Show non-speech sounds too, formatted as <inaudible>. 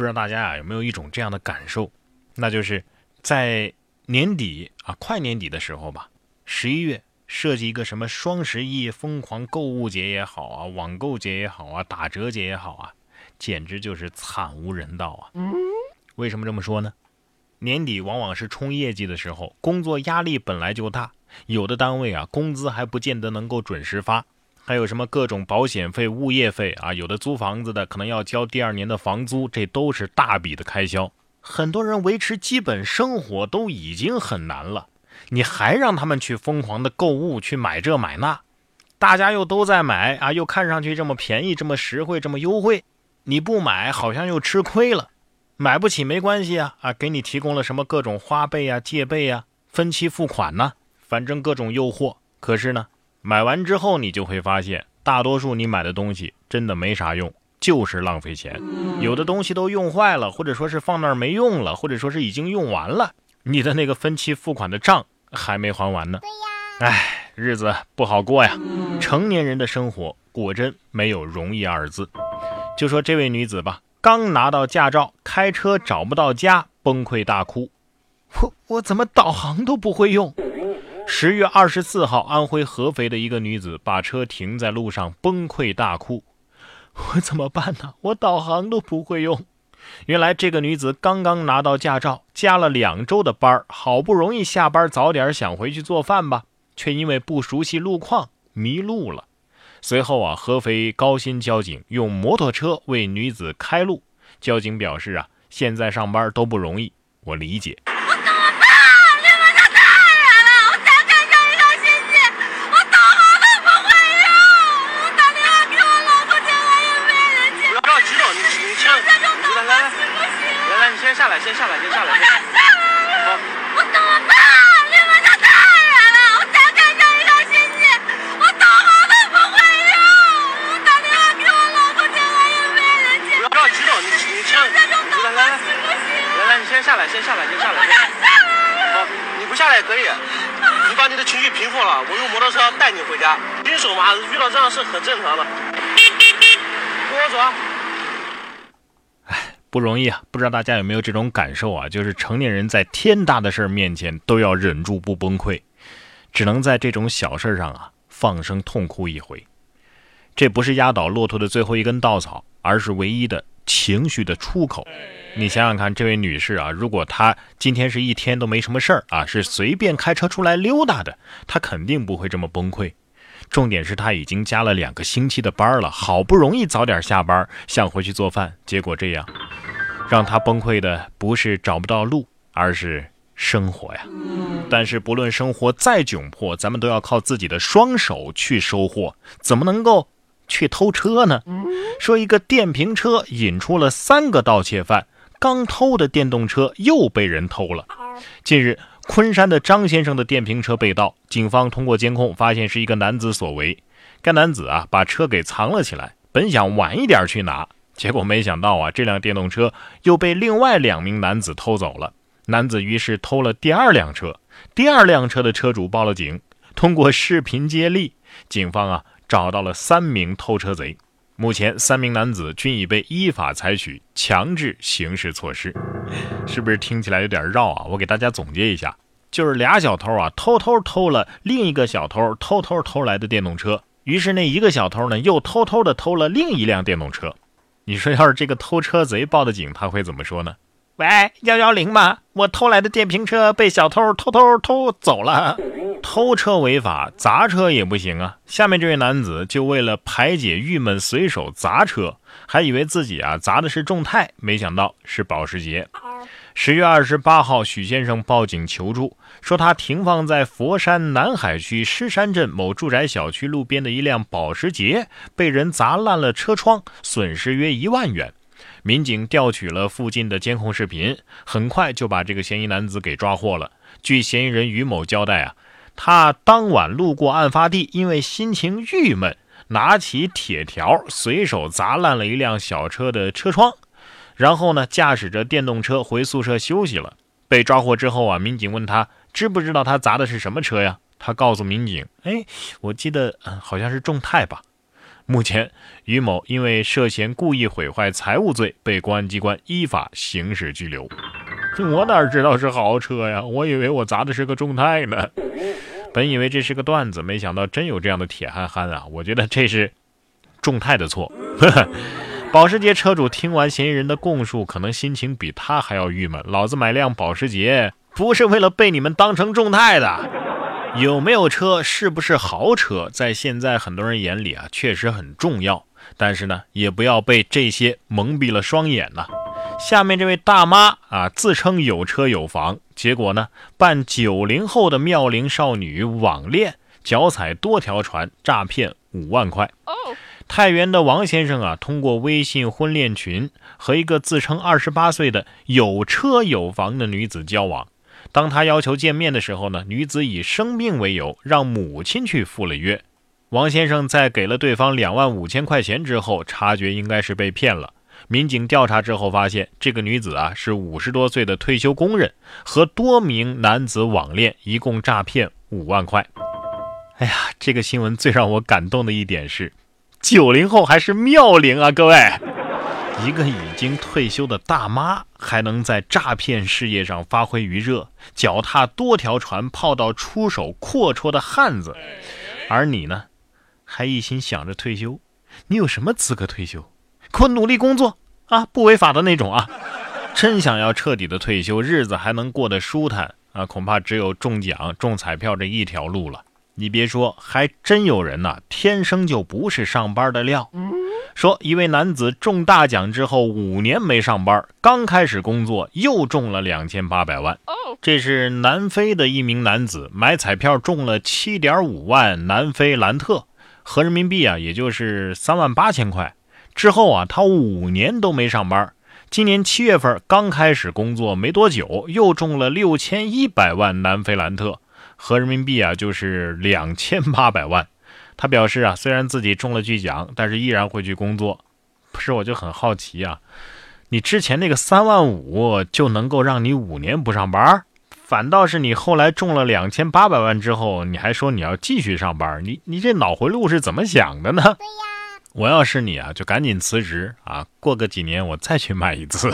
不知道大家啊有没有一种这样的感受，那就是在年底啊，快年底的时候吧，十一月设计一个什么双十一疯狂购物节也好啊，网购节也好啊，打折节也好啊，简直就是惨无人道啊！为什么这么说呢？年底往往是冲业绩的时候，工作压力本来就大，有的单位啊，工资还不见得能够准时发。还有什么各种保险费、物业费啊？有的租房子的可能要交第二年的房租，这都是大笔的开销。很多人维持基本生活都已经很难了，你还让他们去疯狂的购物，去买这买那，大家又都在买啊，又看上去这么便宜、这么实惠、这么优惠，你不买好像又吃亏了。买不起没关系啊啊，给你提供了什么各种花呗啊、借呗啊、分期付款呢，反正各种诱惑。可是呢？买完之后，你就会发现，大多数你买的东西真的没啥用，就是浪费钱。有的东西都用坏了，或者说是放那儿没用了，或者说是已经用完了，你的那个分期付款的账还没还完呢。对呀，哎，日子不好过呀。成年人的生活果真没有容易二字。就说这位女子吧，刚拿到驾照，开车找不到家，崩溃大哭。我我怎么导航都不会用？十月二十四号，安徽合肥的一个女子把车停在路上，崩溃大哭：“ <laughs> 我怎么办呢？我导航都不会用。”原来这个女子刚刚拿到驾照，加了两周的班好不容易下班早点想回去做饭吧，却因为不熟悉路况迷路了。随后啊，合肥高新交警用摩托车为女子开路。交警表示啊，现在上班都不容易，我理解。你的情绪平复了，我用摩托车带你回家。新手嘛，遇到这样事很正常的。跟我走。不容易啊！不知道大家有没有这种感受啊？就是成年人在天大的事儿面前都要忍住不崩溃，只能在这种小事上啊放声痛哭一回。这不是压倒骆驼的最后一根稻草，而是唯一的情绪的出口。你想想看，这位女士啊，如果她今天是一天都没什么事儿啊，是随便开车出来溜达的，她肯定不会这么崩溃。重点是她已经加了两个星期的班了，好不容易早点下班，想回去做饭，结果这样。让她崩溃的不是找不到路，而是生活呀。但是不论生活再窘迫，咱们都要靠自己的双手去收获，怎么能够去偷车呢？说一个电瓶车引出了三个盗窃犯，刚偷的电动车又被人偷了。近日，昆山的张先生的电瓶车被盗，警方通过监控发现是一个男子所为。该男子啊，把车给藏了起来，本想晚一点去拿。结果没想到啊，这辆电动车又被另外两名男子偷走了。男子于是偷了第二辆车，第二辆车的车主报了警。通过视频接力，警方啊找到了三名偷车贼。目前，三名男子均已被依法采取强制刑事措施。是不是听起来有点绕啊？我给大家总结一下，就是俩小偷啊偷偷偷了另一个小偷偷偷偷来的电动车，于是那一个小偷呢又偷偷的偷了另一辆电动车。你说，要是这个偷车贼报的警，他会怎么说呢？喂，幺幺零吗？我偷来的电瓶车被小偷偷偷偷走了。偷车违法，砸车也不行啊。下面这位男子就为了排解郁闷，随手砸车，还以为自己啊砸的是众泰，没想到是保时捷。十月二十八号，许先生报警求助，说他停放在佛山南海区狮山镇某住宅小区路边的一辆保时捷被人砸烂了车窗，损失约一万元。民警调取了附近的监控视频，很快就把这个嫌疑男子给抓获了。据嫌疑人于某交代啊，他当晚路过案发地，因为心情郁闷，拿起铁条随手砸烂了一辆小车的车窗。然后呢，驾驶着电动车回宿舍休息了。被抓获之后啊，民警问他知不知道他砸的是什么车呀？他告诉民警：“哎，我记得好像是众泰吧。”目前，于某因为涉嫌故意毁坏财物罪，被公安机关依法刑事拘留。这我哪知道是豪车呀？我以为我砸的是个众泰呢。本以为这是个段子，没想到真有这样的铁憨憨啊！我觉得这是众泰的错。<laughs> 保时捷车主听完嫌疑人的供述，可能心情比他还要郁闷。老子买辆保时捷，不是为了被你们当成众泰的。有没有车，是不是豪车，在现在很多人眼里啊，确实很重要。但是呢，也不要被这些蒙蔽了双眼呐。下面这位大妈啊，自称有车有房，结果呢，扮九零后的妙龄少女网恋，脚踩多条船，诈骗五万块。太原的王先生啊，通过微信婚恋群和一个自称二十八岁的有车有房的女子交往。当他要求见面的时候呢，女子以生病为由，让母亲去赴了约。王先生在给了对方两万五千块钱之后，察觉应该是被骗了。民警调查之后发现，这个女子啊是五十多岁的退休工人，和多名男子网恋，一共诈骗五万块。哎呀，这个新闻最让我感动的一点是。九零后还是妙龄啊，各位！一个已经退休的大妈，还能在诈骗事业上发挥余热，脚踏多条船，泡到出手阔绰的汉子。而你呢，还一心想着退休，你有什么资格退休？给我努力工作啊，不违法的那种啊！真想要彻底的退休，日子还能过得舒坦啊，恐怕只有中奖、中彩票这一条路了。你别说，还真有人呐，天生就不是上班的料。说一位男子中大奖之后五年没上班，刚开始工作又中了两千八百万。这是南非的一名男子买彩票中了七点五万南非兰特，合人民币啊，也就是三万八千块。之后啊，他五年都没上班，今年七月份刚开始工作没多久，又中了六千一百万南非兰特。合人民币啊，就是两千八百万。他表示啊，虽然自己中了巨奖，但是依然会去工作。不是，我就很好奇啊，你之前那个三万五就能够让你五年不上班，反倒是你后来中了两千八百万之后，你还说你要继续上班，你你这脑回路是怎么想的呢？对呀，我要是你啊，就赶紧辞职啊，过个几年我再去买一次。